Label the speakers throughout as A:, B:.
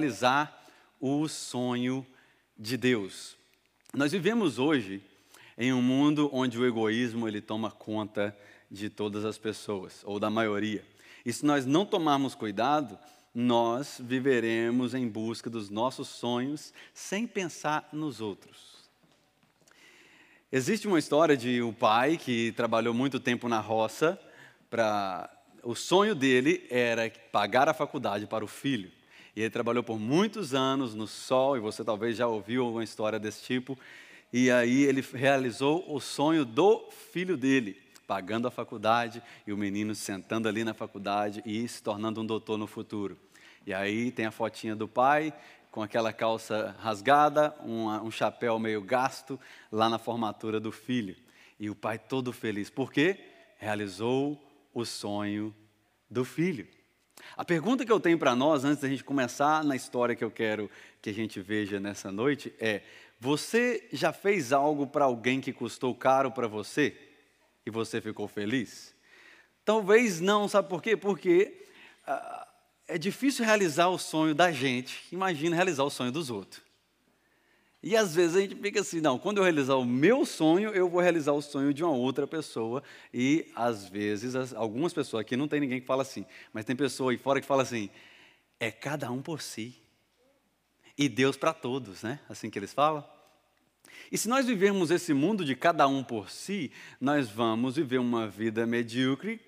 A: realizar o sonho de Deus. Nós vivemos hoje em um mundo onde o egoísmo ele toma conta de todas as pessoas, ou da maioria. E se nós não tomarmos cuidado, nós viveremos em busca dos nossos sonhos sem pensar nos outros. Existe uma história de um pai que trabalhou muito tempo na roça para o sonho dele era pagar a faculdade para o filho. E ele trabalhou por muitos anos no sol, e você talvez já ouviu alguma história desse tipo. E aí ele realizou o sonho do filho dele, pagando a faculdade e o menino sentando ali na faculdade e se tornando um doutor no futuro. E aí tem a fotinha do pai com aquela calça rasgada, um, um chapéu meio gasto lá na formatura do filho. E o pai todo feliz. Por quê? Realizou o sonho do filho. A pergunta que eu tenho para nós, antes da gente começar na história que eu quero que a gente veja nessa noite, é: você já fez algo para alguém que custou caro para você e você ficou feliz? Talvez não, sabe por quê? Porque ah, é difícil realizar o sonho da gente, imagina realizar o sonho dos outros. E às vezes a gente fica assim, não, quando eu realizar o meu sonho, eu vou realizar o sonho de uma outra pessoa. E às vezes, as, algumas pessoas, aqui não tem ninguém que fala assim, mas tem pessoa aí fora que fala assim, é cada um por si. E Deus para todos, né? Assim que eles falam. E se nós vivermos esse mundo de cada um por si, nós vamos viver uma vida medíocre,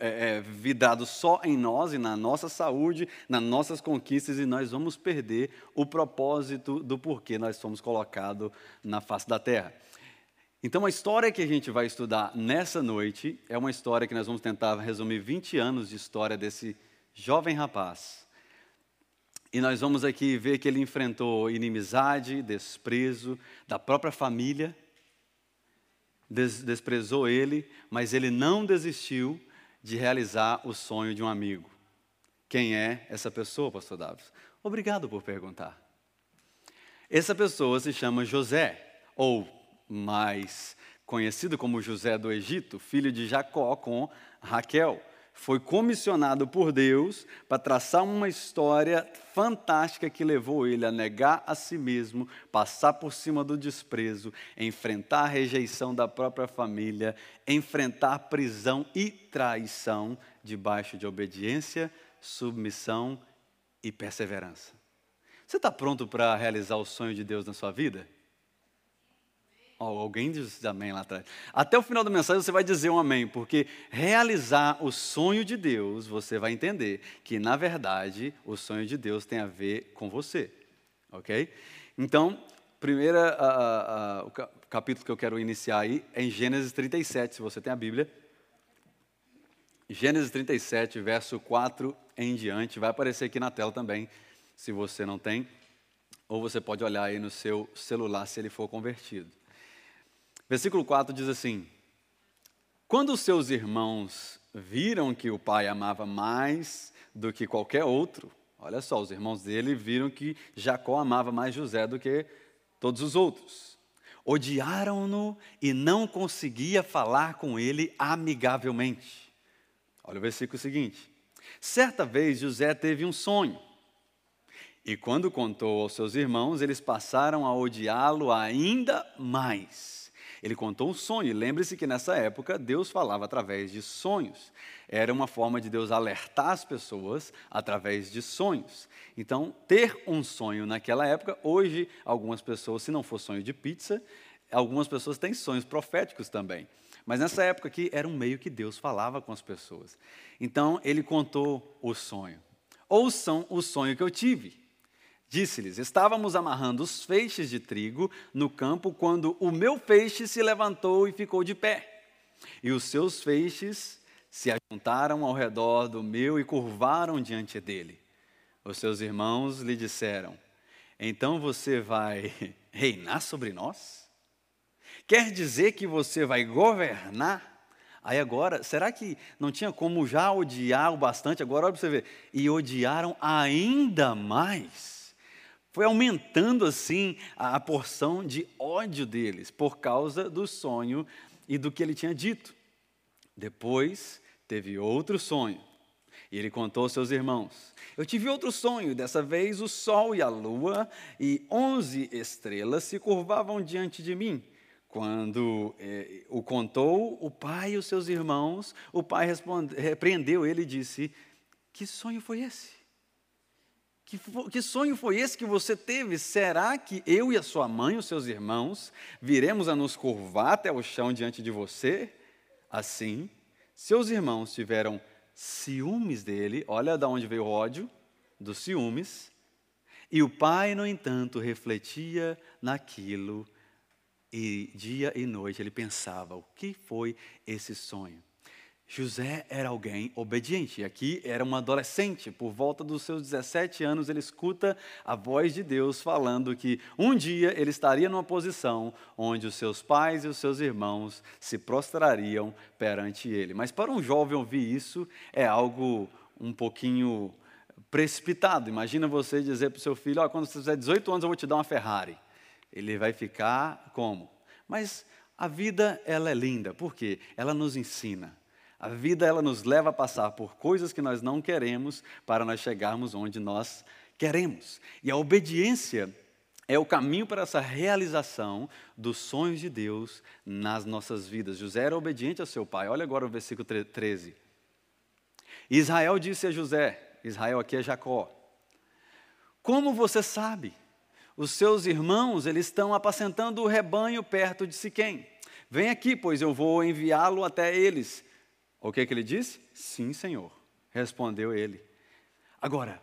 A: é, é, vidrado só em nós e na nossa saúde, nas nossas conquistas, e nós vamos perder o propósito do porquê nós fomos colocados na face da terra. Então, a história que a gente vai estudar nessa noite é uma história que nós vamos tentar resumir 20 anos de história desse jovem rapaz. E nós vamos aqui ver que ele enfrentou inimizade, desprezo da própria família, des desprezou ele, mas ele não desistiu de realizar o sonho de um amigo. Quem é essa pessoa, pastor Davi? Obrigado por perguntar. Essa pessoa se chama José, ou mais conhecido como José do Egito, filho de Jacó com Raquel foi comissionado por Deus para traçar uma história fantástica que levou ele a negar a si mesmo, passar por cima do desprezo, enfrentar a rejeição da própria família, enfrentar prisão e traição debaixo de obediência, submissão e perseverança. Você está pronto para realizar o sonho de Deus na sua vida? Oh, alguém diz amém lá atrás. Até o final da mensagem você vai dizer um amém, porque realizar o sonho de Deus, você vai entender que, na verdade, o sonho de Deus tem a ver com você. Ok? Então, primeira, o capítulo que eu quero iniciar aí é em Gênesis 37, se você tem a Bíblia. Gênesis 37, verso 4 em diante, vai aparecer aqui na tela também, se você não tem, ou você pode olhar aí no seu celular se ele for convertido. Versículo 4 diz assim: Quando os seus irmãos viram que o pai amava mais do que qualquer outro, olha só, os irmãos dele viram que Jacó amava mais José do que todos os outros. Odiaram-no e não conseguia falar com ele amigavelmente. Olha o versículo seguinte. Certa vez José teve um sonho. E quando contou aos seus irmãos, eles passaram a odiá-lo ainda mais. Ele contou um sonho. Lembre-se que nessa época Deus falava através de sonhos. Era uma forma de Deus alertar as pessoas através de sonhos. Então, ter um sonho naquela época, hoje, algumas pessoas, se não for sonho de pizza, algumas pessoas têm sonhos proféticos também. Mas nessa época aqui era um meio que Deus falava com as pessoas. Então, ele contou o sonho. Ouçam o sonho que eu tive. Disse-lhes: Estávamos amarrando os feixes de trigo no campo quando o meu feixe se levantou e ficou de pé. E os seus feixes se ajuntaram ao redor do meu e curvaram diante dele. Os seus irmãos lhe disseram: Então você vai reinar sobre nós? Quer dizer que você vai governar? Aí agora, será que não tinha como já odiar o bastante? Agora olha para você ver. E odiaram ainda mais foi aumentando assim a, porção de ódio deles por causa do sonho e do que ele tinha dito. Depois teve outro sonho. E ele contou aos seus irmãos: Eu tive outro sonho, dessa vez o sol e a lua e onze estrelas se curvavam diante de mim. Quando eh, o contou o pai e os seus irmãos, o pai repreendeu ele e disse: Que sonho foi esse? Que, que sonho foi esse que você teve? Será que eu e a sua mãe, os seus irmãos, viremos a nos curvar até o chão diante de você? Assim, seus irmãos tiveram ciúmes dele, olha de onde veio o ódio, dos ciúmes, e o pai, no entanto, refletia naquilo e dia e noite ele pensava: o que foi esse sonho? José era alguém obediente. Aqui era um adolescente, por volta dos seus 17 anos, ele escuta a voz de Deus falando que um dia ele estaria numa posição onde os seus pais e os seus irmãos se prostrariam perante ele. Mas para um jovem ouvir isso é algo um pouquinho precipitado. Imagina você dizer para o seu filho: oh, quando você fizer 18 anos, eu vou te dar uma Ferrari. Ele vai ficar como? Mas a vida ela é linda, por quê? Ela nos ensina. A vida ela nos leva a passar por coisas que nós não queremos para nós chegarmos onde nós queremos. E a obediência é o caminho para essa realização dos sonhos de Deus nas nossas vidas. José era obediente ao seu pai. Olha agora o versículo 13. Israel disse a José: Israel aqui é Jacó. Como você sabe? Os seus irmãos, eles estão apacentando o rebanho perto de Siquém. Vem aqui, pois eu vou enviá-lo até eles. O que, que ele disse? Sim, Senhor, respondeu ele. Agora,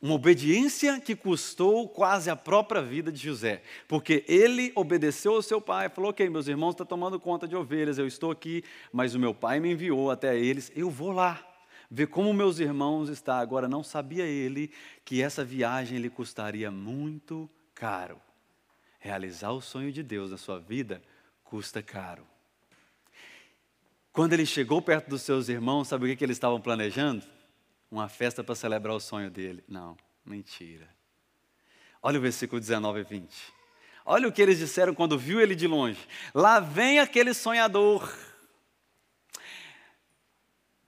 A: uma obediência que custou quase a própria vida de José, porque ele obedeceu ao seu pai, falou: Ok, meus irmãos estão tomando conta de ovelhas, eu estou aqui, mas o meu pai me enviou até eles, eu vou lá ver como meus irmãos estão. Agora, não sabia ele que essa viagem lhe custaria muito caro. Realizar o sonho de Deus na sua vida custa caro. Quando ele chegou perto dos seus irmãos, sabe o que, eles estavam planejando? Uma festa para celebrar o sonho dele. Não, mentira. Olha o versículo 19 e 20. Olha o que eles disseram quando viu ele de longe. Lá vem aquele sonhador.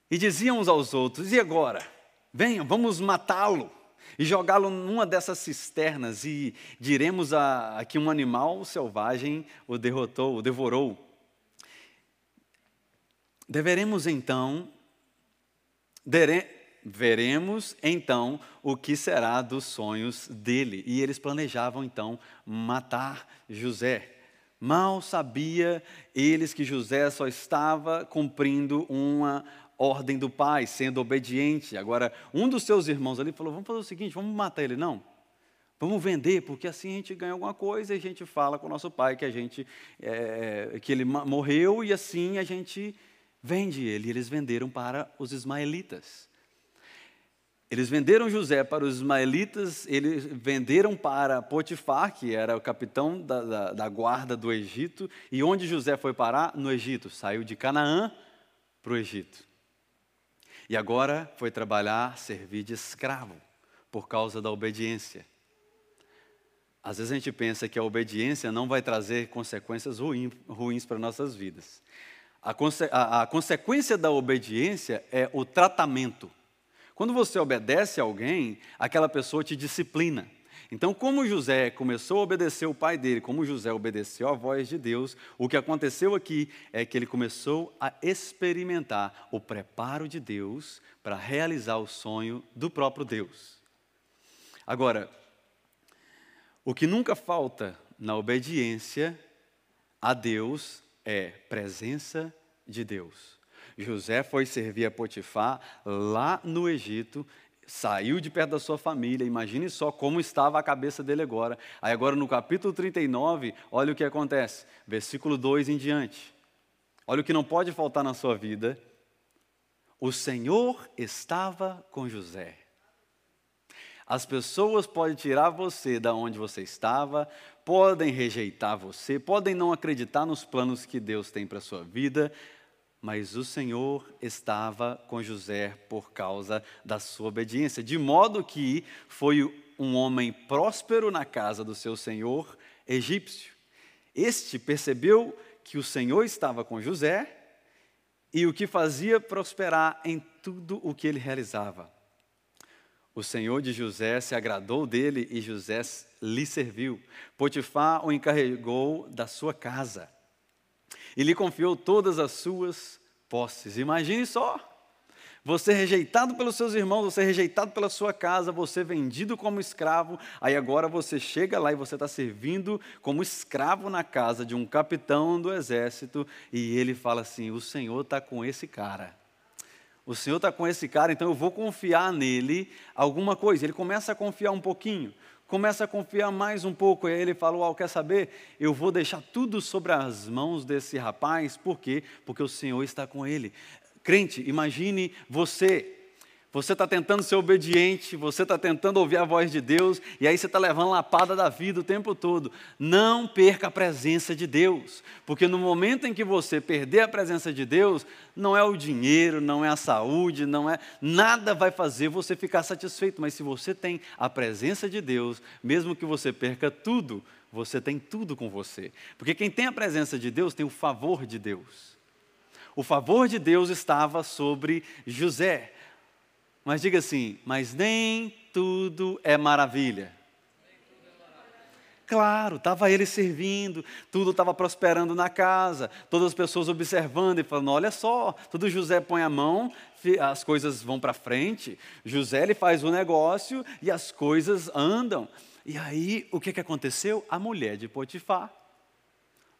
A: E diziam uns aos outros: E agora? Venham, vamos matá-lo e jogá-lo numa dessas cisternas e diremos a, a que um animal selvagem o derrotou, o devorou. Deveremos então, dere, veremos então o que será dos sonhos dele. E eles planejavam então matar José. Mal sabia eles que José só estava cumprindo uma ordem do pai, sendo obediente. Agora, um dos seus irmãos ali falou: Vamos fazer o seguinte, vamos matar ele. Não, Vamos vender, porque assim a gente ganha alguma coisa e a gente fala com o nosso pai que a gente é, que ele morreu e assim a gente Vende ele. Eles venderam para os ismaelitas. Eles venderam José para os ismaelitas, eles venderam para Potifar, que era o capitão da, da, da, guarda do Egito. E onde José foi parar? No Egito. Saiu de Canaã para o Egito. E agora foi trabalhar, servir de escravo, por causa da obediência. Às vezes a gente pensa que a obediência não vai trazer consequências ruins, ruins para nossas vidas. A, conse a, a consequência da obediência é o tratamento. Quando você obedece a alguém, aquela pessoa te disciplina. Então, como José começou a obedecer o pai dele, como José obedeceu à voz de Deus, o que aconteceu aqui é que ele começou a experimentar o preparo de Deus para realizar o sonho do próprio Deus. Agora, o que nunca falta na obediência a Deus é presença de Deus. José foi servir a Potifar lá no Egito, saiu de perto da sua família, imagine só como estava a cabeça dele agora. Aí, agora no capítulo 39, olha o que acontece, versículo 2 em diante. Olha o que não pode faltar na sua vida. O Senhor estava com José. As pessoas podem tirar você da onde você estava, podem rejeitar você, podem não acreditar nos planos que Deus tem para a sua vida, mas o Senhor estava com José por causa da sua obediência, de modo que foi um homem próspero na casa do seu senhor egípcio. Este percebeu que o Senhor estava com José e o que fazia prosperar em tudo o que ele realizava. O senhor de José se agradou dele e José lhe serviu. Potifar o encarregou da sua casa e lhe confiou todas as suas posses. Imagine só. Você rejeitado pelos seus irmãos, você rejeitado pela sua casa, você vendido como escravo, aí agora você chega lá e você está servindo como escravo na casa de um capitão do exército, e ele fala assim: O Senhor está com esse cara. O Senhor está com esse cara, então eu vou confiar nele alguma coisa. Ele começa a confiar um pouquinho, começa a confiar mais um pouco, e aí ele fala: Uau, quer saber? Eu vou deixar tudo sobre as mãos desse rapaz, por quê? Porque o Senhor está com ele. Crente, imagine você. Você está tentando ser obediente, você está tentando ouvir a voz de Deus, e aí você está levando lapada da vida o tempo todo. Não perca a presença de Deus, porque no momento em que você perder a presença de Deus, não é o dinheiro, não é a saúde, não é. Nada vai fazer você ficar satisfeito, mas se você tem a presença de Deus, mesmo que você perca tudo, você tem tudo com você. Porque quem tem a presença de Deus tem o favor de Deus o favor de Deus estava sobre José. Mas diga assim: mas nem tudo é maravilha. Claro, estava ele servindo, tudo estava prosperando na casa, todas as pessoas observando e falando: olha só, tudo José põe a mão, as coisas vão para frente. José ele faz o negócio e as coisas andam. E aí, o que, que aconteceu? A mulher de Potifar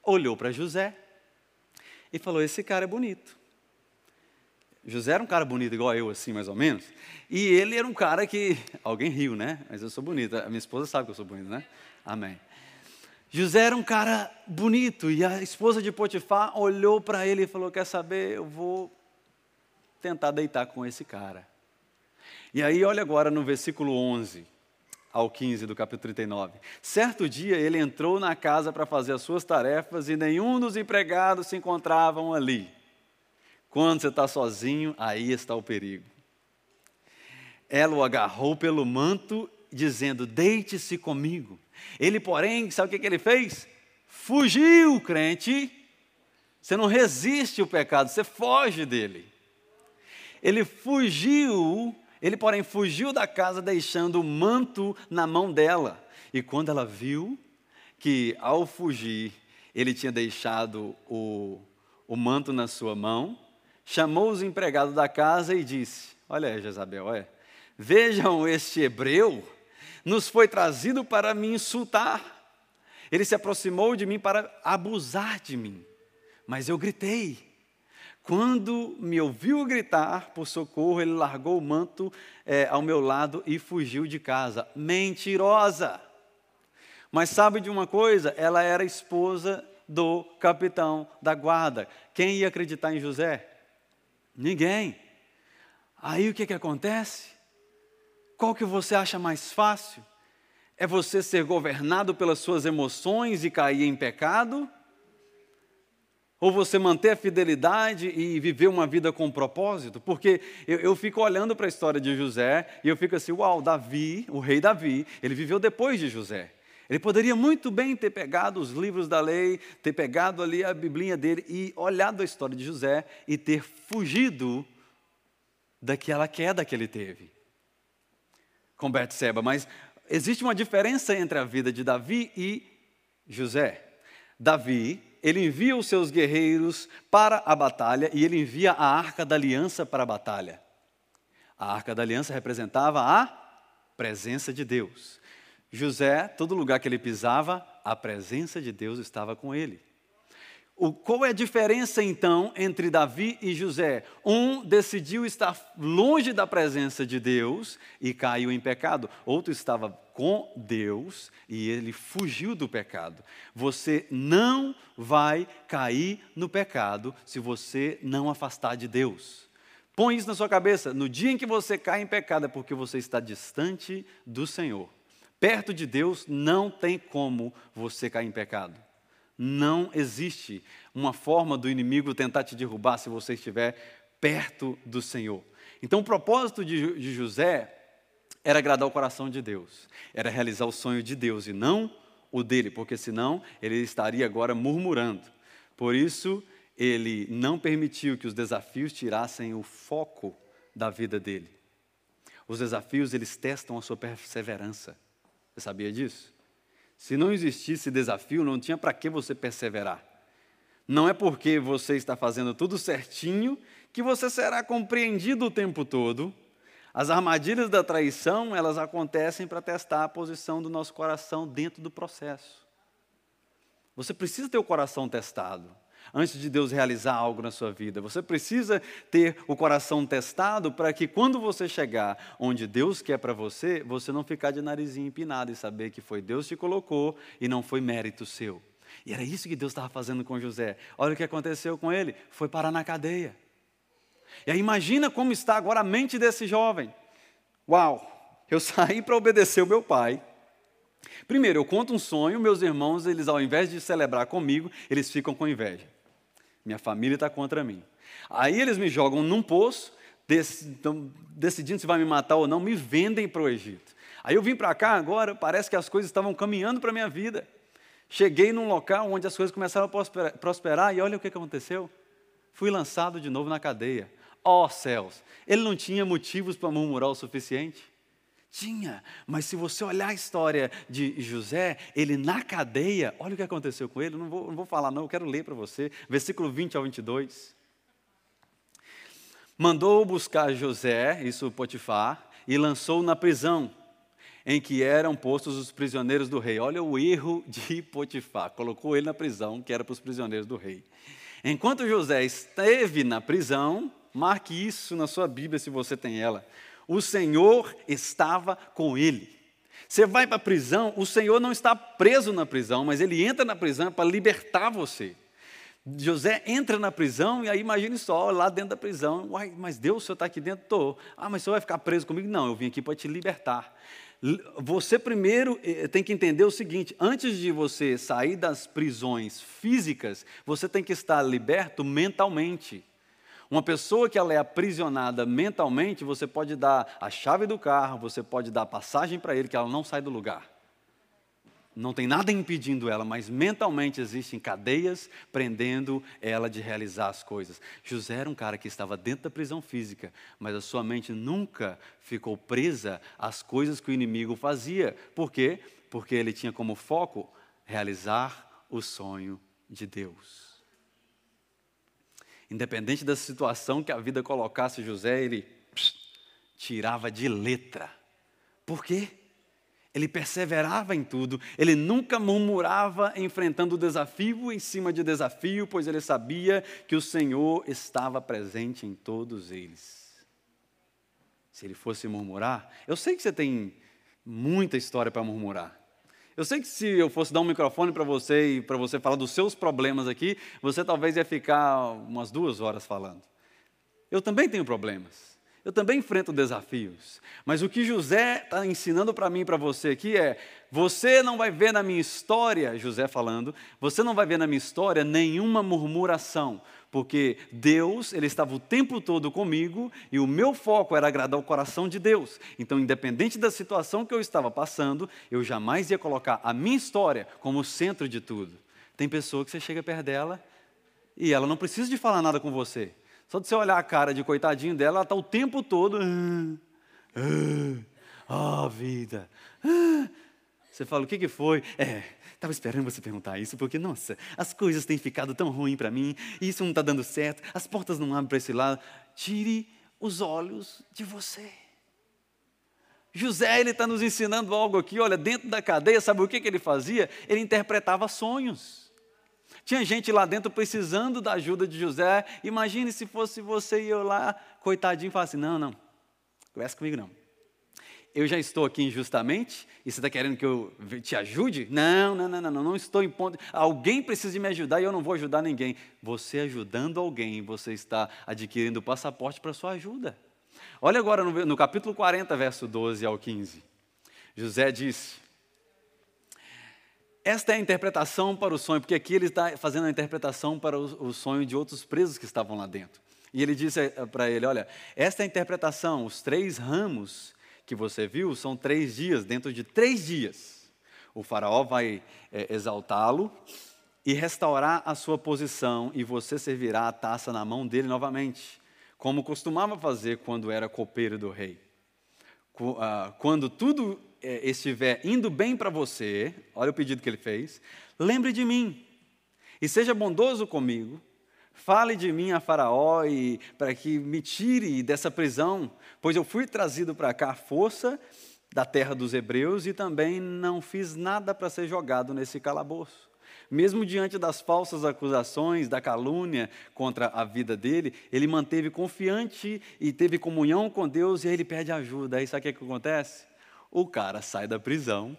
A: olhou para José e falou: Esse cara é bonito. José era um cara bonito, igual eu, assim, mais ou menos. E ele era um cara que. Alguém riu, né? Mas eu sou bonito. A minha esposa sabe que eu sou bonito, né? Amém. José era um cara bonito. E a esposa de Potifar olhou para ele e falou: Quer saber? Eu vou tentar deitar com esse cara. E aí, olha agora no versículo 11 ao 15 do capítulo 39. Certo dia ele entrou na casa para fazer as suas tarefas e nenhum dos empregados se encontravam ali. Quando você está sozinho, aí está o perigo. Ela o agarrou pelo manto, dizendo: Deite-se comigo. Ele, porém, sabe o que, ele fez? Fugiu, crente. Você não resiste o pecado, você foge dele. Ele fugiu ele, porém, fugiu da casa, deixando o manto na mão dela. E quando ela viu que, ao fugir, ele tinha deixado o, o manto na sua mão, chamou os empregados da casa e disse: Olha aí, Jezabel, olha, vejam este hebreu, nos foi trazido para me insultar. Ele se aproximou de mim para abusar de mim. Mas eu gritei, quando me ouviu gritar por socorro, ele largou o manto é, ao meu lado e fugiu de casa. Mentirosa! Mas sabe de uma coisa? Ela era esposa do capitão da guarda. Quem ia acreditar em José? Ninguém. Aí o que, que acontece? Qual que você acha mais fácil? É você ser governado pelas suas emoções e cair em pecado? Ou você manter a fidelidade e viver uma vida com propósito? Porque eu, eu fico olhando para a história de José e eu fico assim: uau, Davi, o rei Davi, ele viveu depois de José. Ele poderia muito bem ter pegado os livros da lei, ter pegado ali a biblinha dele e olhado a história de José e ter fugido daquela queda que ele teve com Betseba. Mas existe uma diferença entre a vida de Davi e José. Davi ele envia os seus guerreiros para a batalha e ele envia a arca da aliança para a batalha. A arca da aliança representava a presença de Deus. José, todo lugar que ele pisava, a presença de Deus estava com ele. O, qual é a diferença então entre Davi e José? Um decidiu estar longe da presença de Deus e caiu em pecado. Outro estava com Deus e ele fugiu do pecado. Você não vai cair no pecado se você não afastar de Deus. Põe isso na sua cabeça. No dia em que você cai em pecado é porque você está distante do Senhor. Perto de Deus não tem como você cair em pecado. Não existe uma forma do inimigo tentar te derrubar se você estiver perto do Senhor. Então, o propósito de, de José era agradar o coração de Deus, era realizar o sonho de Deus e não o dele, porque senão ele estaria agora murmurando. Por isso, ele não permitiu que os desafios tirassem o foco da vida dele. Os desafios, eles testam a sua perseverança. Você sabia disso? Se não existisse desafio, não tinha para que você perseverar. Não é porque você está fazendo tudo certinho que você será compreendido o tempo todo. As armadilhas da traição, elas acontecem para testar a posição do nosso coração dentro do processo. Você precisa ter o coração testado antes de Deus realizar algo na sua vida. Você precisa ter o coração testado para que quando você chegar onde Deus quer para você, você não ficar de narizinho empinado e saber que foi Deus que colocou e não foi mérito seu. E era isso que Deus estava fazendo com José. Olha o que aconteceu com ele: foi parar na cadeia. E aí imagina como está agora a mente desse jovem. Uau, eu saí para obedecer o meu pai. Primeiro, eu conto um sonho, meus irmãos, eles ao invés de celebrar comigo, eles ficam com inveja. Minha família está contra mim. Aí eles me jogam num poço, decidindo se vai me matar ou não, me vendem para o Egito. Aí eu vim para cá agora, parece que as coisas estavam caminhando para a minha vida. Cheguei num local onde as coisas começaram a prosperar e olha o que aconteceu. Fui lançado de novo na cadeia. Ó oh, céus, ele não tinha motivos para murmurar o suficiente? Tinha, mas se você olhar a história de José, ele na cadeia, olha o que aconteceu com ele, não vou, não vou falar não, eu quero ler para você, versículo 20 ao 22. Mandou buscar José, isso Potifar, e lançou na prisão, em que eram postos os prisioneiros do rei. Olha o erro de Potifar, colocou ele na prisão, que era para os prisioneiros do rei. Enquanto José esteve na prisão, marque isso na sua Bíblia se você tem ela o Senhor estava com ele. Você vai para a prisão, o Senhor não está preso na prisão, mas ele entra na prisão para libertar você. José entra na prisão e aí imagine só, lá dentro da prisão, Uai, mas Deus, o senhor está aqui dentro? Estou. Ah, mas o senhor vai ficar preso comigo? Não, eu vim aqui para te libertar. Você primeiro eh, tem que entender o seguinte: antes de você sair das prisões físicas, você tem que estar liberto mentalmente. Uma pessoa que ela é aprisionada mentalmente, você pode dar a chave do carro, você pode dar passagem para ele, que ela não sai do lugar. Não tem nada impedindo ela, mas mentalmente existem cadeias prendendo ela de realizar as coisas. José era um cara que estava dentro da prisão física, mas a sua mente nunca ficou presa às coisas que o inimigo fazia. Por quê? Porque ele tinha como foco realizar o sonho de Deus. Independente da situação que a vida colocasse José, ele tirava de letra. Por quê? Ele perseverava em tudo, ele nunca murmurava enfrentando desafio em cima de desafio, pois ele sabia que o Senhor estava presente em todos eles. Se ele fosse murmurar, eu sei que você tem muita história para murmurar. Eu sei que se eu fosse dar um microfone para você e para você falar dos seus problemas aqui, você talvez ia ficar umas duas horas falando. Eu também tenho problemas. Eu também enfrento desafios. Mas o que José está ensinando para mim e para você aqui é: você não vai ver na minha história, José falando, você não vai ver na minha história nenhuma murmuração, porque Deus, ele estava o tempo todo comigo e o meu foco era agradar o coração de Deus. Então, independente da situação que eu estava passando, eu jamais ia colocar a minha história como centro de tudo. Tem pessoa que você chega perto dela e ela não precisa de falar nada com você. Só de você olhar a cara de coitadinho dela, ela está o tempo todo. Ah, oh, vida. Ah. Você fala, o que, que foi? É, estava esperando você perguntar isso, porque, nossa, as coisas têm ficado tão ruins para mim, isso não está dando certo, as portas não abrem para esse lado. Tire os olhos de você. José, ele está nos ensinando algo aqui, olha, dentro da cadeia, sabe o que, que ele fazia? Ele interpretava sonhos. Tinha gente lá dentro precisando da ajuda de José. Imagine se fosse você e eu lá, coitadinho, falasse: assim, Não, não, conversa comigo não. Eu já estou aqui injustamente e você está querendo que eu te ajude? Não, não, não, não, não, não estou em ponto. Alguém precisa de me ajudar e eu não vou ajudar ninguém. Você ajudando alguém, você está adquirindo o passaporte para sua ajuda. Olha agora no, no capítulo 40, verso 12 ao 15. José disse: esta é a interpretação para o sonho, porque aqui ele está fazendo a interpretação para o, sonho de outros presos que estavam lá dentro. E ele disse eh, para ele: Olha, esta é a interpretação, os três ramos que você viu são três dias, dentro de três dias, o Faraó vai é, exaltá-lo e restaurar a sua posição, e você servirá a taça na mão dele novamente. como costumava fazer quando era copeiro do rei. Ah, quando tudo estiver indo bem para você, olha o pedido que ele fez, lembre de mim e seja bondoso comigo. Fale de mim a Faraó e para que me tire dessa prisão, pois eu fui trazido para cá à força da terra dos hebreus e também não fiz nada para ser jogado nesse calabouço. Mesmo diante das falsas acusações, da calúnia contra a vida dele, ele manteve confiante e teve comunhão com Deus e aí ele pede ajuda. Aí sabe o que, é que acontece? O cara sai da prisão,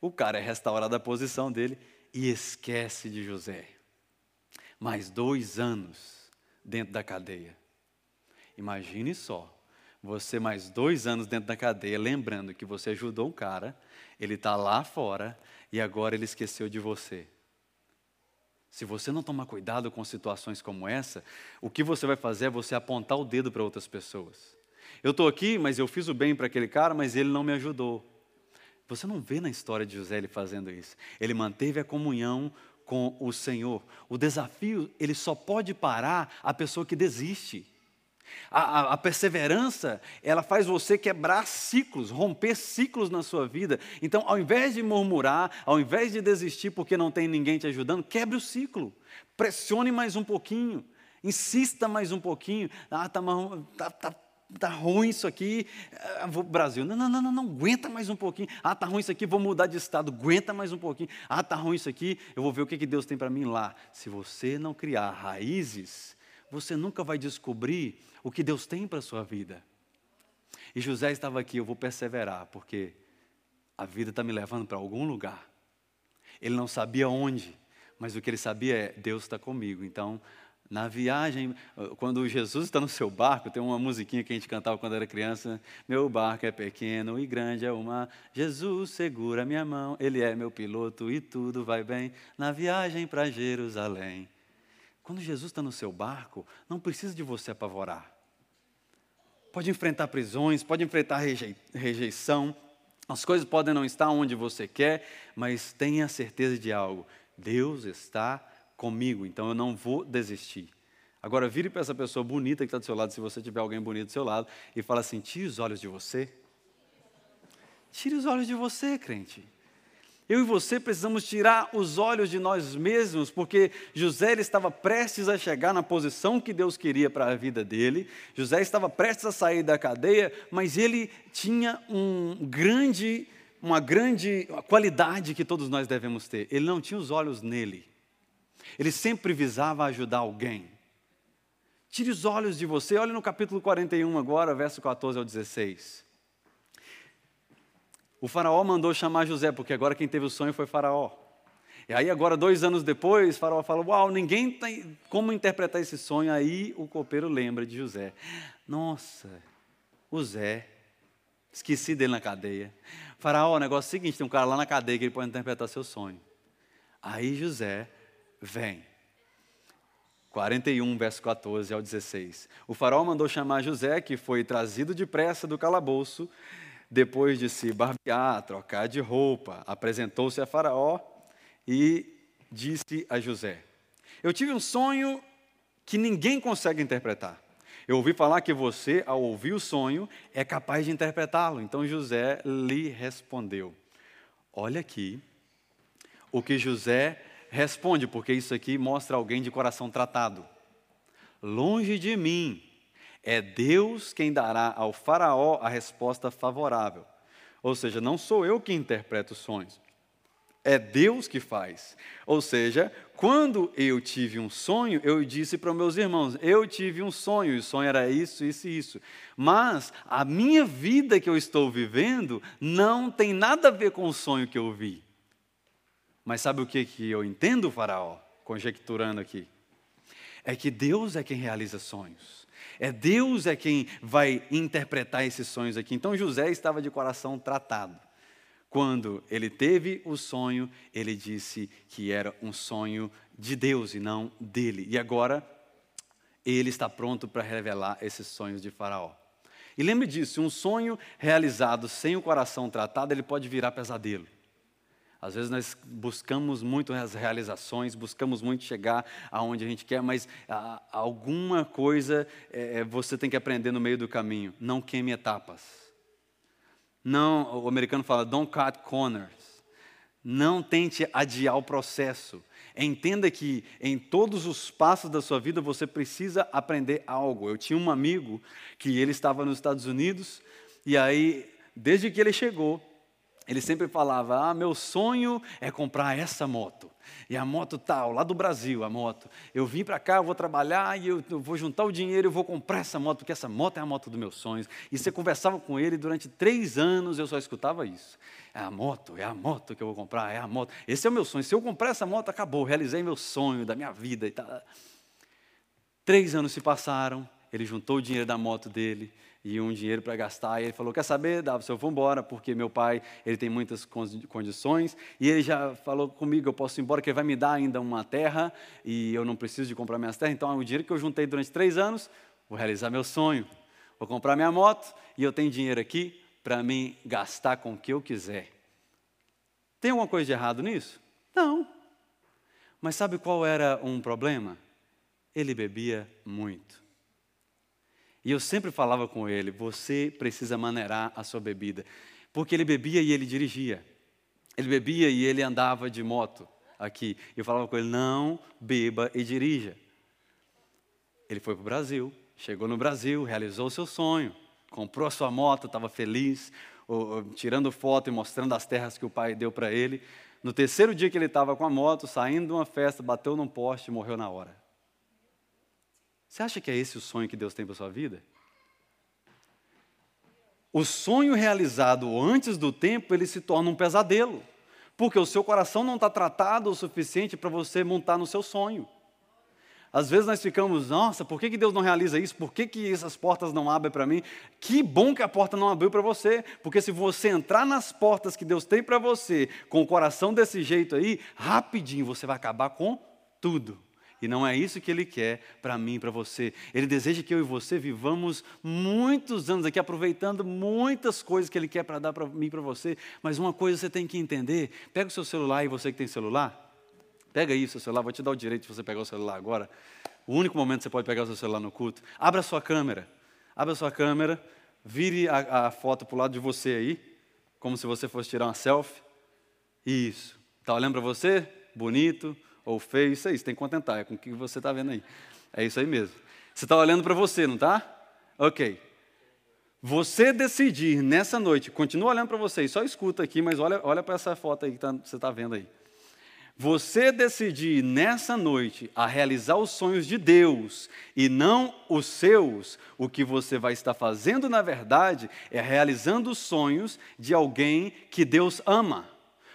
A: o cara é restaurado a posição dele e esquece de José. Mais dois anos dentro da cadeia. Imagine só, você mais dois anos dentro da cadeia, lembrando que você ajudou um cara, ele está lá fora e agora ele esqueceu de você. Se você não tomar cuidado com situações como essa, o que você vai fazer é você apontar o dedo para outras pessoas. Eu estou aqui, mas eu fiz o bem para aquele cara, mas ele não me ajudou. Você não vê na história de José ele fazendo isso. Ele manteve a comunhão com o Senhor. O desafio, ele só pode parar a pessoa que desiste. A, a, a, perseverança, ela faz você quebrar ciclos, romper ciclos na sua vida. Então, ao invés de murmurar, ao invés de desistir porque não tem ninguém te ajudando, quebre o ciclo. Pressione mais um pouquinho. Insista mais um pouquinho. Ah, tá, tá, tá, tá ruim isso aqui. Ah, vou Brasil. Não, não, não, não, não, aguenta mais um pouquinho. Ah, tá ruim isso aqui, vou mudar de estado. Aguenta mais um pouquinho. Ah, tá ruim isso aqui, eu vou ver o que, que Deus tem para mim lá. Se você não criar raízes, você nunca vai descobrir o que Deus tem para a sua vida. E José estava aqui, eu vou perseverar, porque a vida está me levando para algum lugar. Ele não sabia onde, mas o que ele sabia é: Deus está comigo. Então, na viagem, quando Jesus está no seu barco, tem uma musiquinha que a gente cantava quando era criança: Meu barco é pequeno e grande é o mar, Jesus segura minha mão, Ele é meu piloto e tudo vai bem na viagem para Jerusalém. Quando Jesus está no seu barco, não precisa de você apavorar pode enfrentar prisões, pode enfrentar rejeição, as coisas podem não estar onde você quer, mas tenha certeza de algo: Deus está comigo, então eu não vou desistir. Agora, vire para essa pessoa bonita que está do seu lado, se você tiver alguém bonito do seu lado, e fala assim: tire os olhos de você. Tire os olhos de você, crente. Eu e você precisamos tirar os olhos de nós mesmos, porque José estava prestes a chegar na posição que Deus queria para a vida dele. José estava prestes a sair da cadeia, mas ele tinha um grande, uma grande qualidade que todos nós devemos ter. Ele não tinha os olhos nele. Ele sempre visava ajudar alguém. Tire os olhos de você. Olhe no capítulo 41 agora, verso 14 ao 16. O faraó mandou chamar José, porque agora quem teve o sonho foi faraó. E aí agora, dois anos depois, faraó fala, uau, ninguém tem como interpretar esse sonho. Aí o copeiro lembra de José. Nossa, o Zé, esqueci dele na cadeia. Faraó, o negócio é o seguinte, tem um cara lá na cadeia que ele pode interpretar seu sonho. Aí José vem. 41, verso 14 ao 16. O faraó mandou chamar José, que foi trazido depressa do calabouço, depois de se barbear, trocar de roupa, apresentou-se a Faraó e disse a José: Eu tive um sonho que ninguém consegue interpretar. Eu ouvi falar que você, ao ouvir o sonho, é capaz de interpretá-lo. Então José lhe respondeu: Olha aqui o que José responde, porque isso aqui mostra alguém de coração tratado. Longe de mim é Deus quem dará ao Faraó a resposta favorável. Ou seja, não sou eu que interpreto os sonhos, é Deus que faz. Ou seja, quando eu tive um sonho, eu disse para meus irmãos: eu tive um sonho, e o sonho era isso, isso e isso. Mas a minha vida que eu estou vivendo não tem nada a ver com o sonho que eu vi. Mas sabe o que, que eu entendo, Faraó? Conjecturando aqui. É que Deus é quem realiza sonhos. É Deus é quem vai interpretar esses sonhos aqui. Então José estava de coração tratado. Quando ele teve o sonho, ele disse que era um sonho de Deus e não dele. E agora ele está pronto para revelar esses sonhos de Faraó. E lembre disso, um sonho realizado sem o coração tratado, ele pode virar pesadelo. Às vezes nós buscamos muito as realizações, buscamos muito chegar aonde a gente quer, mas a, alguma coisa é, você tem que aprender no meio do caminho. Não queime etapas. Não, o americano fala, don't cut corners. Não tente adiar o processo. Entenda que em todos os passos da sua vida você precisa aprender algo. Eu tinha um amigo que ele estava nos Estados Unidos e aí, desde que ele chegou, ele sempre falava: Ah, meu sonho é comprar essa moto. E a moto tal, lá do Brasil, a moto. Eu vim para cá, eu vou trabalhar e eu, vou juntar o dinheiro, eu vou comprar essa moto, porque essa moto é a moto dos meus sonhos. E você conversava com ele durante três anos, eu só escutava isso. É a moto, é a moto que eu vou comprar, é a moto. Esse é o meu sonho. Se eu comprar essa moto, acabou, realizei meu sonho da minha vida e tal. Três anos se passaram, ele juntou o dinheiro da moto dele, e um dinheiro para gastar. E ele falou: Quer saber, Davi, eu vou embora, porque meu pai ele tem muitas condições. E ele já falou comigo: Eu posso ir embora, que ele vai me dar ainda uma terra e eu não preciso de comprar minhas terras. Então, o dinheiro que eu juntei durante três anos, vou realizar meu sonho. Vou comprar minha moto e eu tenho dinheiro aqui para mim gastar com o que eu quiser. Tem alguma coisa de errado nisso? Não. Mas sabe qual era um problema? Ele bebia muito. E eu sempre falava com ele: você precisa maneirar a sua bebida. Porque ele bebia e ele dirigia. Ele bebia e ele andava de moto aqui. Eu falava com ele: não beba e dirija. Ele foi para o Brasil, chegou no Brasil, realizou o seu sonho, comprou a sua moto, estava feliz, tirando foto e mostrando as terras que o pai deu para ele. No terceiro dia que ele estava com a moto, saindo de uma festa, bateu num poste e morreu na hora. Você acha que é esse o sonho que Deus tem para sua vida? O sonho realizado antes do tempo, ele se torna um pesadelo, porque o seu coração não está tratado o suficiente para você montar no seu sonho. Às vezes nós ficamos, nossa, por que, que Deus não realiza isso? Por que, que essas portas não abrem para mim? Que bom que a porta não abriu para você, porque se você entrar nas portas que Deus tem para você, com o coração desse jeito aí, rapidinho você vai acabar com tudo. E não é isso que Ele quer para mim e para você. Ele deseja que eu e você vivamos muitos anos aqui, aproveitando muitas coisas que Ele quer para dar para mim e para você. Mas uma coisa você tem que entender: pega o seu celular e você que tem celular, pega aí o seu celular, vou te dar o direito de você pegar o celular agora. O único momento que você pode pegar o seu celular no culto. Abra a sua câmera. Abra a sua câmera, vire a, a foto para o lado de você aí, como se você fosse tirar uma selfie. Isso. Está olhando para você? Bonito ou feio, isso aí, você tem que contentar, é com o que você está vendo aí. É isso aí mesmo. Você está olhando para você, não está? Ok. Você decidir nessa noite, continua olhando para você, só escuta aqui, mas olha, olha para essa foto aí que tá, você está vendo aí. Você decidir nessa noite a realizar os sonhos de Deus e não os seus, o que você vai estar fazendo, na verdade, é realizando os sonhos de alguém que Deus ama.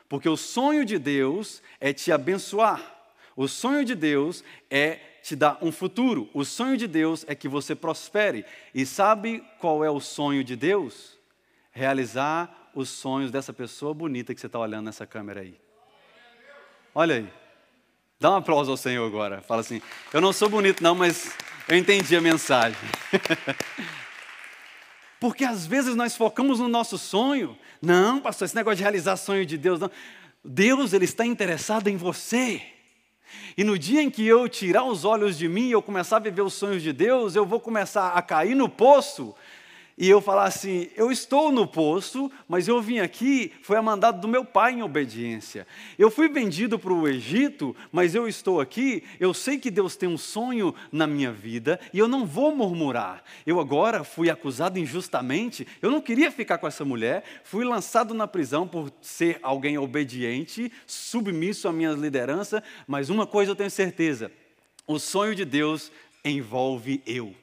A: Porque o sonho de Deus é te abençoar. O sonho de Deus é te dar um futuro. O sonho de Deus é que você prospere. E sabe qual é o sonho de Deus? Realizar os sonhos dessa pessoa bonita que você está olhando nessa câmera aí. Olha aí. Dá um aplauso ao Senhor agora. Fala assim: Eu não sou bonito, não, mas eu entendi a mensagem. Porque às vezes nós focamos no nosso sonho. Não, pastor, esse negócio de realizar sonho de Deus, não. Deus, ele está interessado em você. E no dia em que eu tirar os olhos de mim e eu começar a viver os sonhos de Deus, eu vou começar a cair no poço e eu falar assim: eu estou no poço, mas eu vim aqui, foi a mandado do meu pai em obediência. Eu fui vendido para o Egito, mas eu estou aqui, eu sei que Deus tem um sonho na minha vida e eu não vou murmurar. Eu agora fui acusado injustamente, eu não queria ficar com essa mulher, fui lançado na prisão por ser alguém obediente, submisso à minha liderança, mas uma coisa eu tenho certeza: o sonho de Deus envolve eu.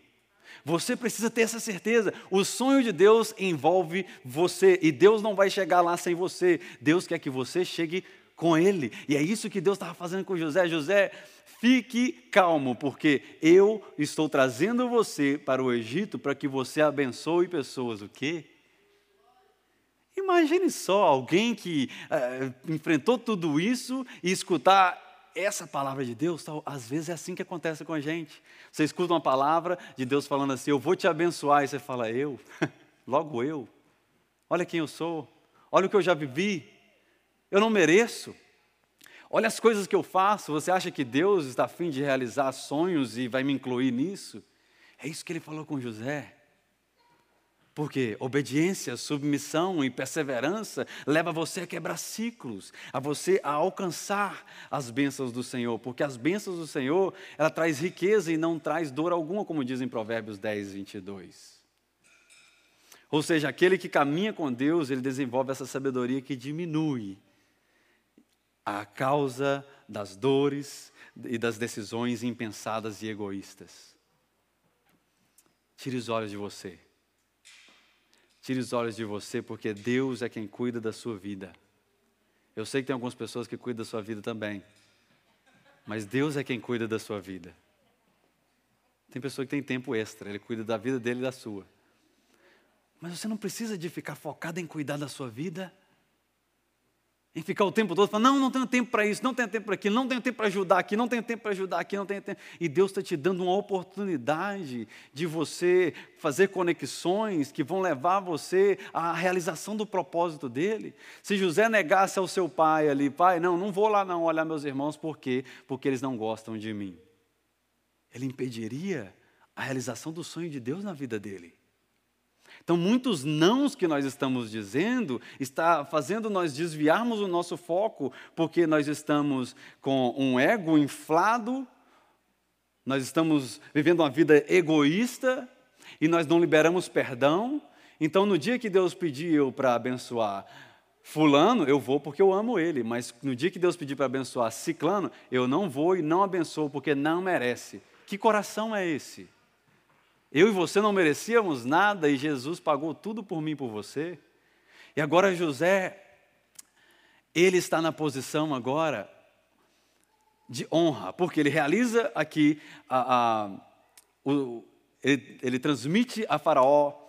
A: Você precisa ter essa certeza. O sonho de Deus envolve você e Deus não vai chegar lá sem você. Deus quer que você chegue com Ele. E é isso que Deus estava fazendo com José. José, fique calmo, porque eu estou trazendo você para o Egito para que você abençoe pessoas. O quê? Imagine só alguém que uh, enfrentou tudo isso e escutar essa palavra de Deus, tal, às vezes é assim que acontece com a gente. Você escuta uma palavra de Deus falando assim: Eu vou te abençoar, e você fala: Eu? Logo eu? Olha quem eu sou, olha o que eu já vivi. Eu não mereço. Olha as coisas que eu faço. Você acha que Deus está afim de realizar sonhos e vai me incluir nisso? É isso que ele falou com José. Porque obediência, submissão e perseverança leva você a quebrar ciclos, a você a alcançar as bênçãos do Senhor, porque as bênçãos do Senhor, ela traz riqueza e não traz dor alguma, como diz em Provérbios 10, 22. Ou seja, aquele que caminha com Deus, ele desenvolve essa sabedoria que diminui a causa das dores e das decisões impensadas e egoístas. Tire os olhos de você Tire os olhos de você, porque Deus é quem cuida da sua vida. Eu sei que tem algumas pessoas que cuidam da sua vida também, mas Deus é quem cuida da sua vida. Tem pessoa que tem tempo extra, ele cuida da vida dele e da sua. Mas você não precisa de ficar focado em cuidar da sua vida ficar o tempo todo falando, não, não tenho tempo para isso, não tenho tempo para aquilo, não tenho tempo para ajudar aqui, não tenho tempo para ajudar aqui, não tenho tempo. E Deus está te dando uma oportunidade de você fazer conexões que vão levar você à realização do propósito dele. Se José negasse ao seu pai ali, pai, não, não vou lá não olhar meus irmãos, por quê? Porque eles não gostam de mim. Ele impediria a realização do sonho de Deus na vida dele. Então, muitos nãos que nós estamos dizendo está fazendo nós desviarmos o nosso foco, porque nós estamos com um ego inflado, nós estamos vivendo uma vida egoísta e nós não liberamos perdão. Então, no dia que Deus pediu para abençoar Fulano, eu vou porque eu amo ele, mas no dia que Deus pedir para abençoar Ciclano, eu não vou e não abençoo porque não merece. Que coração é esse? Eu e você não merecíamos nada e Jesus pagou tudo por mim e por você. E agora José, ele está na posição agora de honra, porque ele realiza aqui, a, a, o, ele, ele transmite a Faraó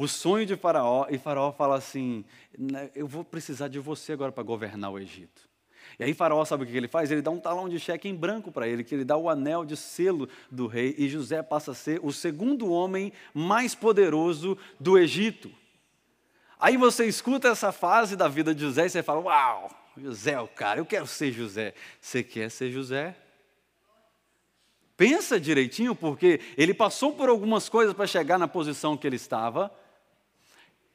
A: o sonho de Faraó, e Faraó fala assim: né, Eu vou precisar de você agora para governar o Egito. E aí Faraó sabe o que ele faz? Ele dá um talão de cheque em branco para ele, que ele dá o anel de selo do rei, e José passa a ser o segundo homem mais poderoso do Egito. Aí você escuta essa fase da vida de José e você fala: Uau, José é o cara, eu quero ser José. Você quer ser José? Pensa direitinho, porque ele passou por algumas coisas para chegar na posição que ele estava.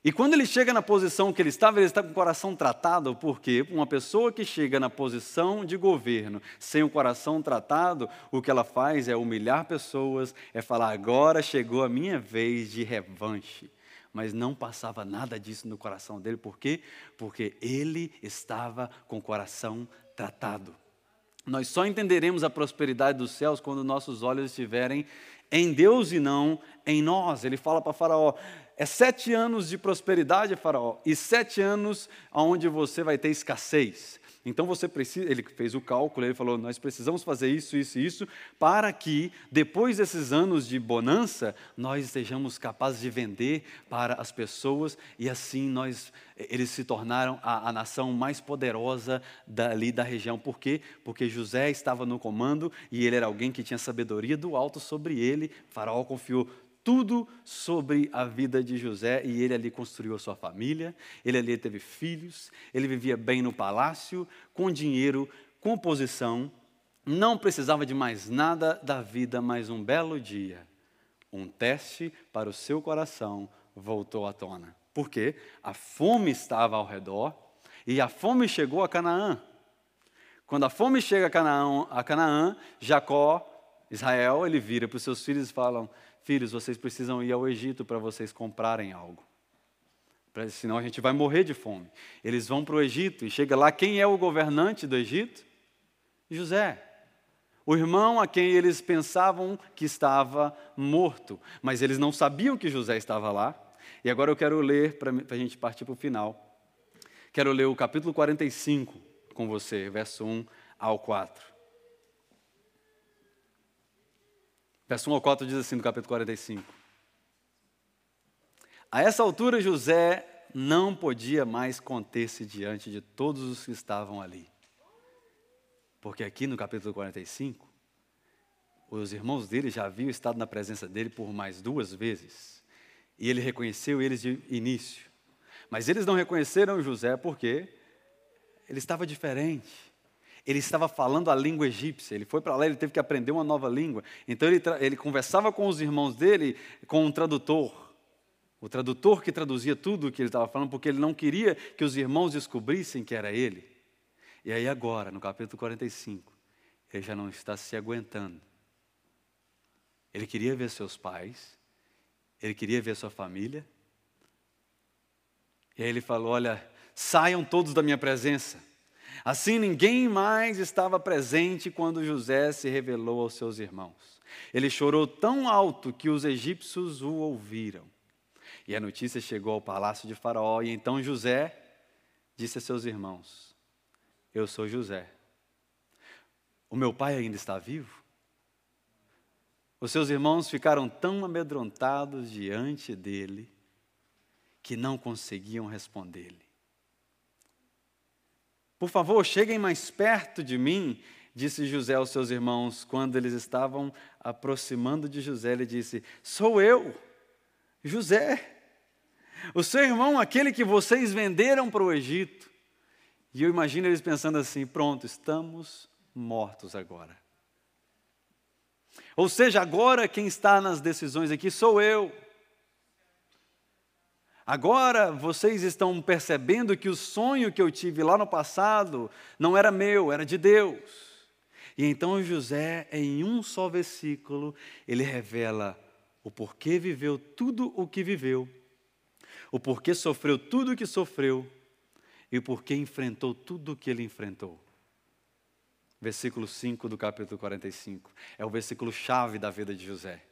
A: E quando ele chega na posição que ele estava, ele está com o coração tratado, porque uma pessoa que chega na posição de governo sem o coração tratado, o que ela faz é humilhar pessoas, é falar: agora chegou a minha vez de revanche. Mas não passava nada disso no coração dele, por quê? Porque ele estava com o coração tratado. Nós só entenderemos a prosperidade dos céus quando nossos olhos estiverem em Deus e não em nós. Ele fala para Faraó: é sete anos de prosperidade, Faraó, e sete anos onde você vai ter escassez. Então você precisa, ele fez o cálculo, ele falou: nós precisamos fazer isso, isso e isso, para que depois desses anos de bonança, nós estejamos capazes de vender para as pessoas e assim nós, eles se tornaram a, a nação mais poderosa dali da região. Por quê? Porque José estava no comando e ele era alguém que tinha sabedoria do alto sobre ele. Faraó confiou tudo sobre a vida de José e ele ali construiu a sua família, ele ali teve filhos, ele vivia bem no palácio, com dinheiro, com posição, não precisava de mais nada da vida, mas um belo dia, um teste para o seu coração voltou à tona. Por quê? A fome estava ao redor e a fome chegou a Canaã. Quando a fome chega a Canaã, a Canaã Jacó, Israel, ele vira para os seus filhos e falam: Filhos, vocês precisam ir ao Egito para vocês comprarem algo. Senão a gente vai morrer de fome. Eles vão para o Egito e chega lá, quem é o governante do Egito? José. O irmão a quem eles pensavam que estava morto. Mas eles não sabiam que José estava lá. E agora eu quero ler, para a gente partir para o final. Quero ler o capítulo 45 com você, verso 1 ao 4. Verso 1 ao 4 diz assim no capítulo 45. A essa altura José não podia mais conter-se diante de todos os que estavam ali. Porque aqui no capítulo 45, os irmãos dele já haviam estado na presença dele por mais duas vezes. E ele reconheceu eles de início. Mas eles não reconheceram José porque ele estava diferente. Ele estava falando a língua egípcia. Ele foi para lá, ele teve que aprender uma nova língua. Então ele, ele conversava com os irmãos dele com um tradutor. O tradutor que traduzia tudo o que ele estava falando, porque ele não queria que os irmãos descobrissem que era ele. E aí, agora, no capítulo 45, ele já não está se aguentando. Ele queria ver seus pais, ele queria ver sua família. E aí ele falou: Olha, saiam todos da minha presença. Assim ninguém mais estava presente quando José se revelou aos seus irmãos. Ele chorou tão alto que os egípcios o ouviram. E a notícia chegou ao palácio de Faraó, e então José disse a seus irmãos: Eu sou José. O meu pai ainda está vivo? Os seus irmãos ficaram tão amedrontados diante dele que não conseguiam responder-lhe. Por favor, cheguem mais perto de mim, disse José aos seus irmãos. Quando eles estavam aproximando de José, ele disse: Sou eu, José, o seu irmão, aquele que vocês venderam para o Egito. E eu imagino eles pensando assim: pronto, estamos mortos agora. Ou seja, agora quem está nas decisões aqui sou eu. Agora vocês estão percebendo que o sonho que eu tive lá no passado não era meu, era de Deus. E então José, em um só versículo, ele revela o porquê viveu tudo o que viveu, o porquê sofreu tudo o que sofreu e o porquê enfrentou tudo o que ele enfrentou. Versículo 5 do capítulo 45. É o versículo chave da vida de José.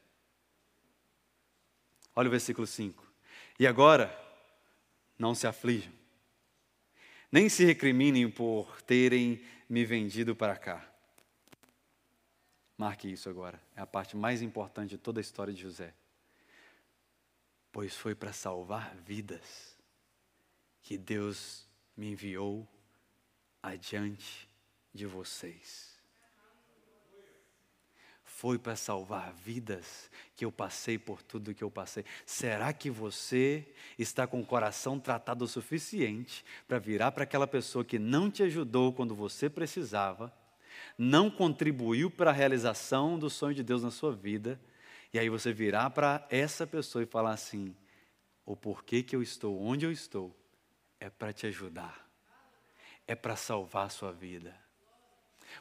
A: Olha o versículo 5. E agora, não se aflijam, nem se recriminem por terem me vendido para cá. Marque isso agora, é a parte mais importante de toda a história de José. Pois foi para salvar vidas que Deus me enviou adiante de vocês foi para salvar vidas que eu passei por tudo que eu passei. Será que você está com o coração tratado o suficiente para virar para aquela pessoa que não te ajudou quando você precisava, não contribuiu para a realização do sonho de Deus na sua vida, e aí você virar para essa pessoa e falar assim: o porquê que eu estou onde eu estou é para te ajudar, é para salvar a sua vida.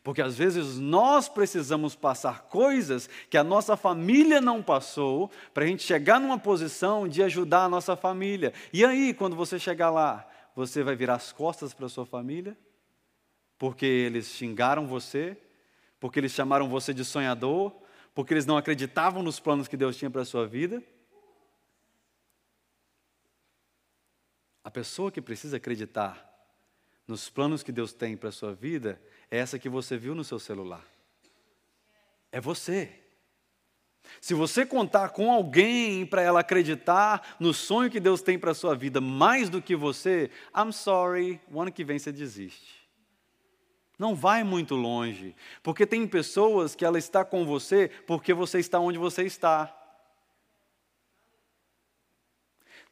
A: Porque às vezes nós precisamos passar coisas que a nossa família não passou, para a gente chegar numa posição de ajudar a nossa família. E aí, quando você chegar lá, você vai virar as costas para a sua família? Porque eles xingaram você? Porque eles chamaram você de sonhador? Porque eles não acreditavam nos planos que Deus tinha para a sua vida? A pessoa que precisa acreditar nos planos que Deus tem para a sua vida é essa que você viu no seu celular. É você. Se você contar com alguém para ela acreditar no sonho que Deus tem para a sua vida mais do que você, I'm sorry, o ano que vem você desiste. Não vai muito longe, porque tem pessoas que ela está com você porque você está onde você está.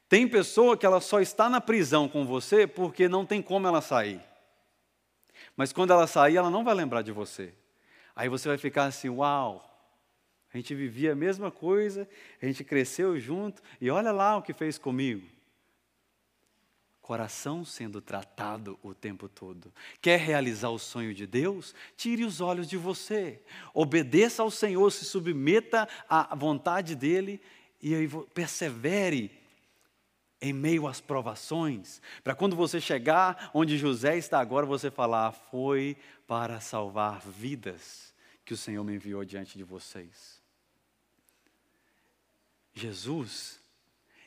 A: Tem pessoa que ela só está na prisão com você porque não tem como ela sair. Mas quando ela sair, ela não vai lembrar de você. Aí você vai ficar assim: uau, a gente vivia a mesma coisa, a gente cresceu junto, e olha lá o que fez comigo. Coração sendo tratado o tempo todo. Quer realizar o sonho de Deus? Tire os olhos de você. Obedeça ao Senhor, se submeta à vontade dEle e persevere em meio às provações, para quando você chegar onde José está agora, você falar: Foi para salvar vidas que o Senhor me enviou diante de vocês. Jesus,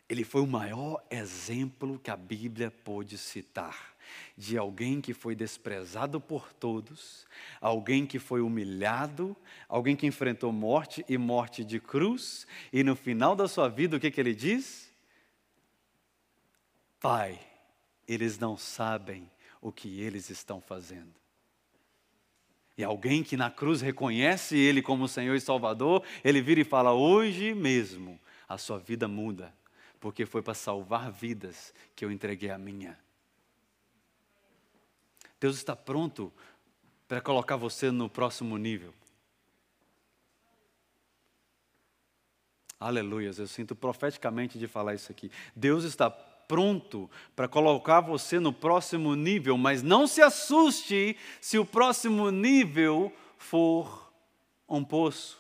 A: ele foi o maior exemplo que a Bíblia pôde citar de alguém que foi desprezado por todos, alguém que foi humilhado, alguém que enfrentou morte e morte de cruz, e no final da sua vida, o que, que ele diz? Pai, eles não sabem o que eles estão fazendo. E alguém que na cruz reconhece Ele como Senhor e Salvador, ele vira e fala: Hoje mesmo a sua vida muda, porque foi para salvar vidas que eu entreguei a minha. Deus está pronto para colocar você no próximo nível. Aleluias, eu sinto profeticamente de falar isso aqui. Deus está pronto para colocar você no próximo nível, mas não se assuste se o próximo nível for um poço.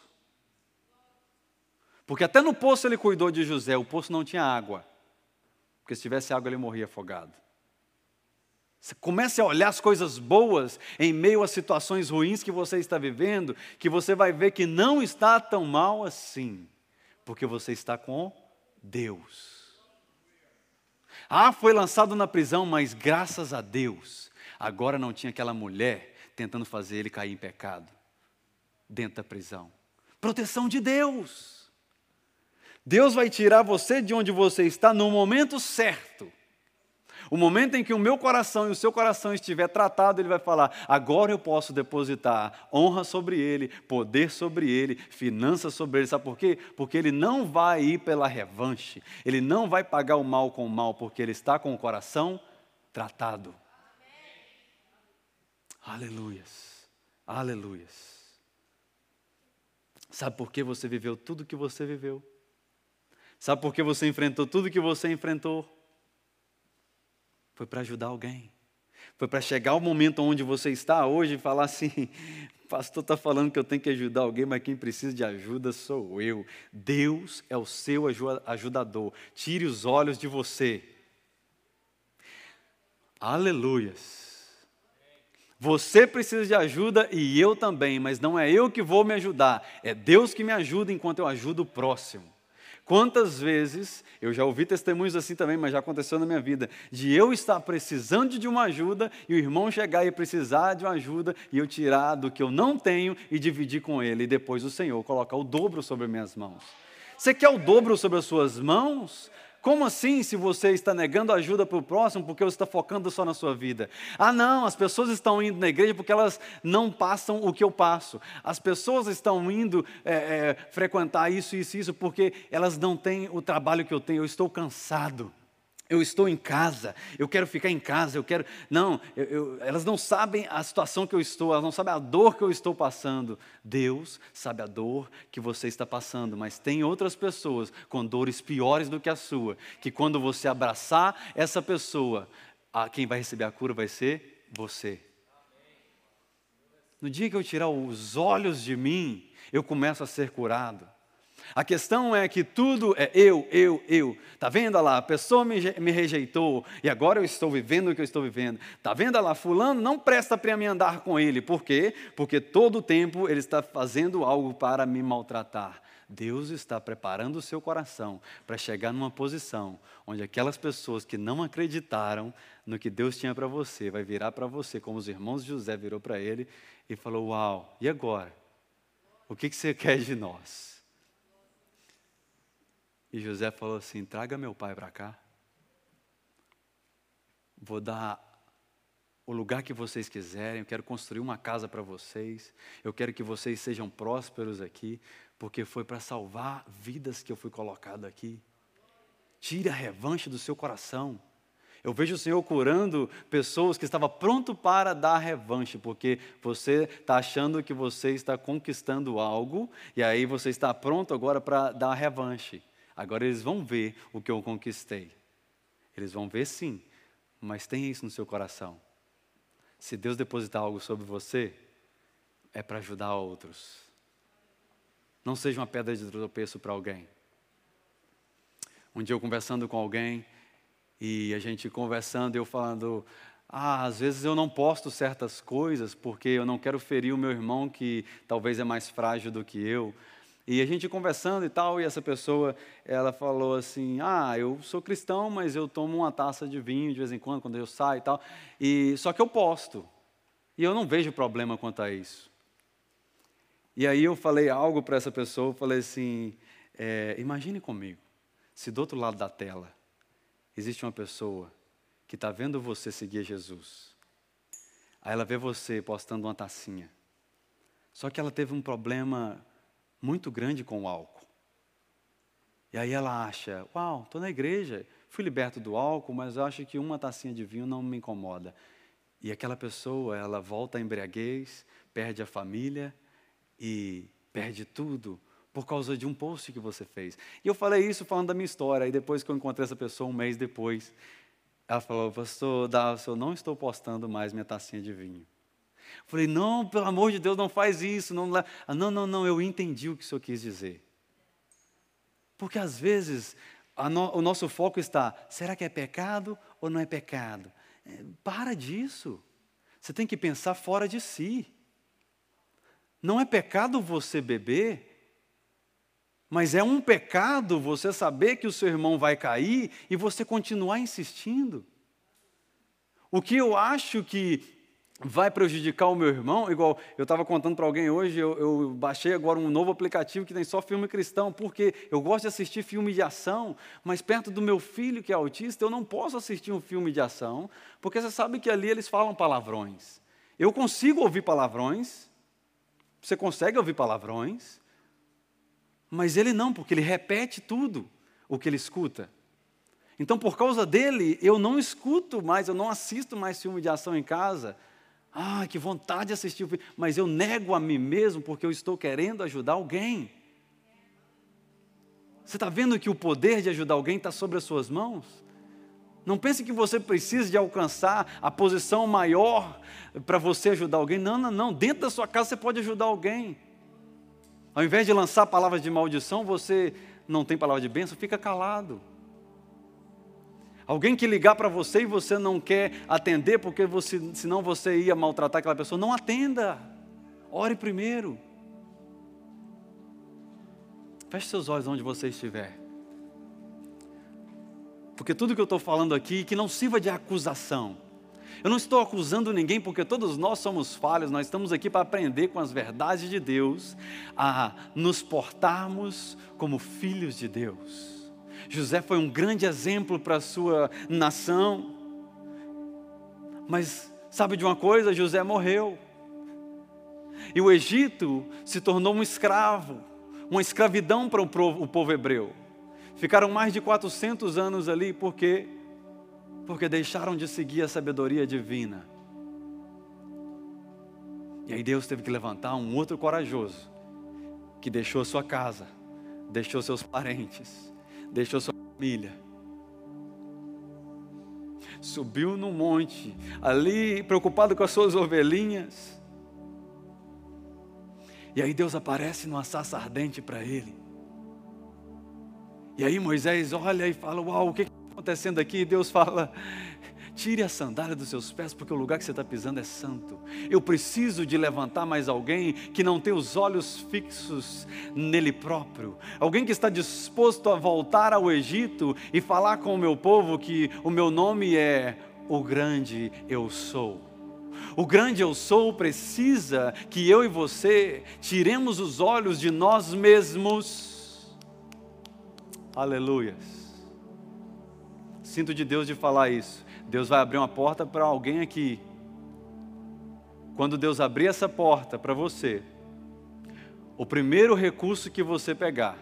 A: Porque até no poço ele cuidou de José, o poço não tinha água. Porque se tivesse água ele morria afogado. Você comece a olhar as coisas boas em meio às situações ruins que você está vivendo, que você vai ver que não está tão mal assim, porque você está com Deus. Ah, foi lançado na prisão, mas graças a Deus, agora não tinha aquela mulher tentando fazer ele cair em pecado dentro da prisão. Proteção de Deus. Deus vai tirar você de onde você está no momento certo. O momento em que o meu coração e o seu coração estiver tratado, ele vai falar: agora eu posso depositar honra sobre ele, poder sobre ele, finanças sobre ele. Sabe por quê? Porque ele não vai ir pela revanche, ele não vai pagar o mal com o mal, porque ele está com o coração tratado. Aleluias, aleluias. Sabe por que você viveu tudo que você viveu? Sabe por que você enfrentou tudo que você enfrentou? Foi para ajudar alguém. Foi para chegar o momento onde você está hoje e falar assim: pastor está falando que eu tenho que ajudar alguém, mas quem precisa de ajuda sou eu. Deus é o seu ajudador. Tire os olhos de você. Aleluias. Você precisa de ajuda e eu também, mas não é eu que vou me ajudar, é Deus que me ajuda enquanto eu ajudo o próximo. Quantas vezes, eu já ouvi testemunhos assim também, mas já aconteceu na minha vida, de eu estar precisando de uma ajuda e o irmão chegar e precisar de uma ajuda e eu tirar do que eu não tenho e dividir com ele, e depois o Senhor colocar o dobro sobre minhas mãos. Você quer o dobro sobre as suas mãos? Como assim, se você está negando ajuda para o próximo porque você está focando só na sua vida? Ah, não, as pessoas estão indo na igreja porque elas não passam o que eu passo. As pessoas estão indo é, é, frequentar isso, isso, isso porque elas não têm o trabalho que eu tenho. Eu estou cansado. Eu estou em casa, eu quero ficar em casa, eu quero. Não, eu, eu, elas não sabem a situação que eu estou, elas não sabem a dor que eu estou passando. Deus sabe a dor que você está passando, mas tem outras pessoas com dores piores do que a sua, que quando você abraçar essa pessoa, a, quem vai receber a cura vai ser você. No dia que eu tirar os olhos de mim, eu começo a ser curado. A questão é que tudo é eu, eu, eu. Está vendo lá? A pessoa me, me, rejeitou e agora eu estou vivendo o que eu estou vivendo. Está vendo lá? Fulano não presta para mim andar com ele. Por quê? Porque todo o tempo ele está fazendo algo para me maltratar. Deus está preparando o seu coração para chegar numa posição onde aquelas pessoas que não acreditaram no que Deus tinha para você, vai virar para você, como os irmãos de José virou para ele e falou: Uau, e agora? O que, que você quer de nós? E José falou assim: traga meu pai para cá. Vou dar o lugar que vocês quiserem, eu quero construir uma casa para vocês, eu quero que vocês sejam prósperos aqui, porque foi para salvar vidas que eu fui colocado aqui. Tire a revanche do seu coração. Eu vejo o Senhor curando pessoas que estavam pronto para dar revanche, porque você está achando que você está conquistando algo, e aí você está pronto agora para dar revanche. Agora eles vão ver o que eu conquistei. Eles vão ver sim, mas tenha isso no seu coração. Se Deus depositar algo sobre você, é para ajudar outros. Não seja uma pedra de tropeço para alguém. Um dia eu conversando com alguém, e a gente conversando, eu falando, ah, às vezes eu não posto certas coisas porque eu não quero ferir o meu irmão que talvez é mais frágil do que eu. E a gente conversando e tal, e essa pessoa, ela falou assim: "Ah, eu sou cristão, mas eu tomo uma taça de vinho de vez em quando quando eu saio e tal, e só que eu posto. E eu não vejo problema quanto a isso." E aí eu falei algo para essa pessoa, eu falei assim: é, imagine comigo, se do outro lado da tela existe uma pessoa que está vendo você seguir Jesus, aí ela vê você postando uma tacinha, só que ela teve um problema muito grande com o álcool. E aí ela acha: Uau, estou na igreja, fui liberto do álcool, mas acho que uma tacinha de vinho não me incomoda. E aquela pessoa, ela volta à embriaguez, perde a família e perde tudo por causa de um post que você fez. E eu falei isso falando da minha história. E depois que eu encontrei essa pessoa, um mês depois, ela falou: Pastor Dalson, eu não estou postando mais minha tacinha de vinho. Falei: Não, pelo amor de Deus, não faz isso. Não, não, não, não, eu entendi o que o senhor quis dizer. Porque às vezes no, o nosso foco está: será que é pecado ou não é pecado? É, para disso. Você tem que pensar fora de si. Não é pecado você beber, mas é um pecado você saber que o seu irmão vai cair e você continuar insistindo. O que eu acho que vai prejudicar o meu irmão, igual eu estava contando para alguém hoje, eu, eu, baixei agora um novo aplicativo que tem só filme cristão, porque eu gosto de assistir filme de ação, mas perto do meu filho que é autista, eu não posso assistir um filme de ação, porque você sabe que ali eles falam palavrões. Eu consigo ouvir palavrões, você consegue ouvir palavrões, mas ele não, porque ele repete tudo o que ele escuta. Então, por causa dele, eu não escuto mais, eu não assisto mais filme de ação em casa. Ah, que vontade de assistir o filme, mas eu nego a mim mesmo porque eu estou querendo ajudar alguém. Você está vendo que o poder de ajudar alguém está sobre as suas mãos? Não pense que você precisa de alcançar a posição maior para você ajudar alguém. Não, não, não. Dentro da sua casa você pode ajudar alguém. Ao invés de lançar palavras de maldição, você não tem palavra de bênção, fica calado. Alguém que ligar para você e você não quer atender porque você, senão você ia maltratar aquela pessoa, não atenda. Ore primeiro. Feche seus olhos onde você estiver. Porque tudo que eu estou falando aqui, que não sirva de acusação. Eu não estou acusando ninguém, porque todos nós somos falhos, nós estamos aqui para aprender com as verdades de Deus, a nos portarmos como filhos de Deus. José foi um grande exemplo para a sua nação, mas sabe de uma coisa? José morreu, e o Egito se tornou um escravo, uma escravidão para o povo hebreu. Ficaram mais de 400 anos ali, porque porque deixaram de seguir a sabedoria divina. E aí Deus teve que levantar um outro corajoso, que deixou sua casa, deixou seus parentes, deixou sua família. Subiu no monte, ali preocupado com as suas ovelhinhas. E aí Deus aparece numa sarça ardente para ele. E aí Moisés olha e fala: Uau, o que acontecendo aqui? E Deus fala: tire a sandália dos seus pés, porque o lugar que você está pisando é santo. Eu preciso de levantar mais alguém que não tem os olhos fixos nele próprio, alguém que está disposto a voltar ao Egito e falar com o meu povo que o meu nome é o grande eu sou. O grande eu sou precisa que eu e você tiremos os olhos de nós mesmos. Aleluias Sinto de Deus de falar isso. Deus vai abrir uma porta para alguém aqui. Quando Deus abrir essa porta para você, o primeiro recurso que você pegar,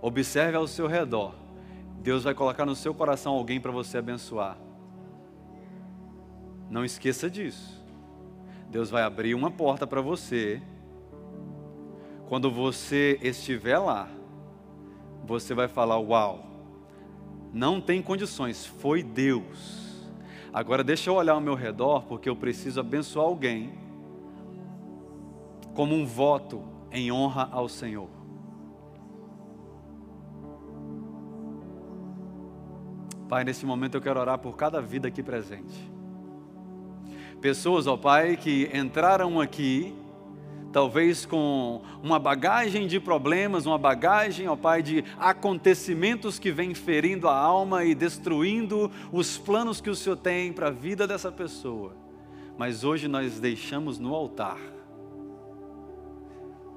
A: observe ao seu redor. Deus vai colocar no seu coração alguém para você abençoar. Não esqueça disso. Deus vai abrir uma porta para você. Quando você estiver lá, você vai falar: Uau, não tem condições, foi Deus. Agora deixa eu olhar ao meu redor, porque eu preciso abençoar alguém como um voto em honra ao Senhor. Pai, nesse momento eu quero orar por cada vida aqui presente. Pessoas, ó Pai, que entraram aqui talvez com uma bagagem de problemas, uma bagagem, ó Pai, de acontecimentos que vem ferindo a alma e destruindo os planos que o Senhor tem para a vida dessa pessoa. Mas hoje nós deixamos no altar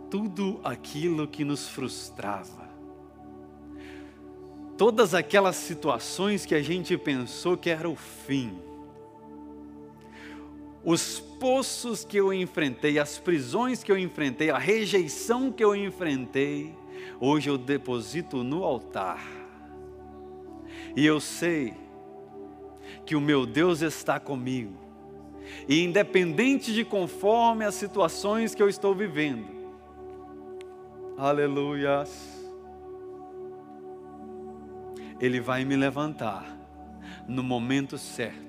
A: tudo aquilo que nos frustrava. Todas aquelas situações que a gente pensou que era o fim os poços que eu enfrentei, as prisões que eu enfrentei, a rejeição que eu enfrentei, hoje eu deposito no altar. E eu sei que o meu Deus está comigo. E independente de conforme as situações que eu estou vivendo, aleluias, Ele vai me levantar no momento certo